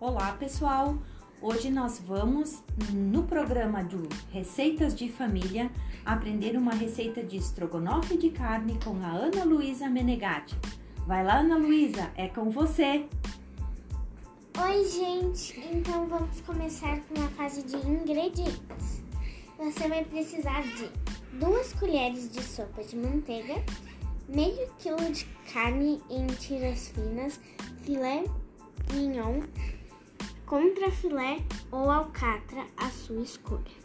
Olá, pessoal! Hoje nós vamos, no programa do Receitas de Família, aprender uma receita de estrogonofe de carne com a Ana Luísa Menegatti. Vai lá, Ana Luísa, é com você! Oi, gente! Então vamos começar com a fase de ingredientes. Você vai precisar de duas colheres de sopa de manteiga, meio quilo de carne em tiras finas, filé mignon, contrafilé ou alcatra, a sua escolha.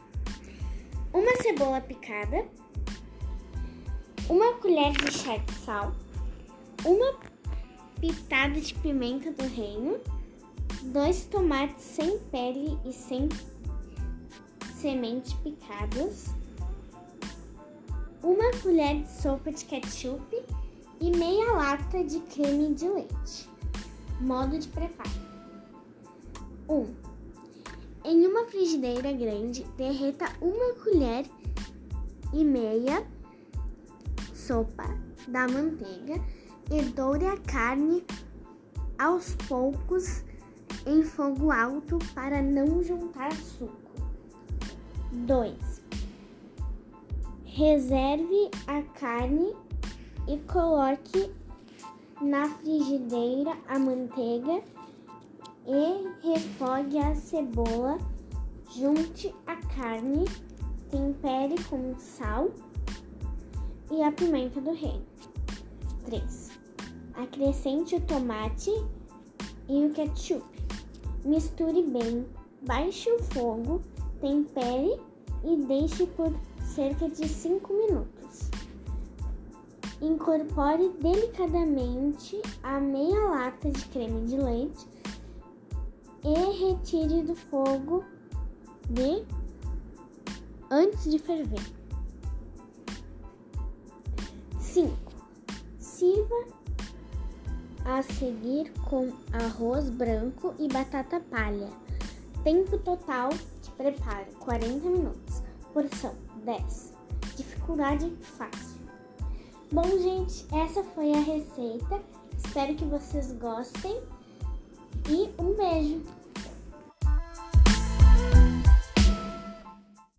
Uma cebola picada, uma colher de chá de sal, uma pitada de pimenta do reino, dois tomates sem pele e sem semente picados, uma colher de sopa de ketchup e meia lata de creme de leite. Modo de preparo: 1. Um, em uma frigideira grande, derreta uma colher e meia sopa da manteiga e doure a carne aos poucos em fogo alto para não juntar suco. 2. Reserve a carne e coloque na frigideira a manteiga e refogue a cebola. Junte a carne, tempere com sal e a pimenta do reino. 3. Acrescente o tomate e o ketchup. Misture bem, baixe o fogo, tempere e deixe por cerca de 5 minutos. Incorpore delicadamente a meia lata de creme de leite e retire do fogo de antes de ferver. 5. Sirva a seguir com arroz branco e batata palha. Tempo total de preparo 40 minutos. Porção 10. Dificuldade fácil. Bom, gente, essa foi a receita. Espero que vocês gostem e um beijo!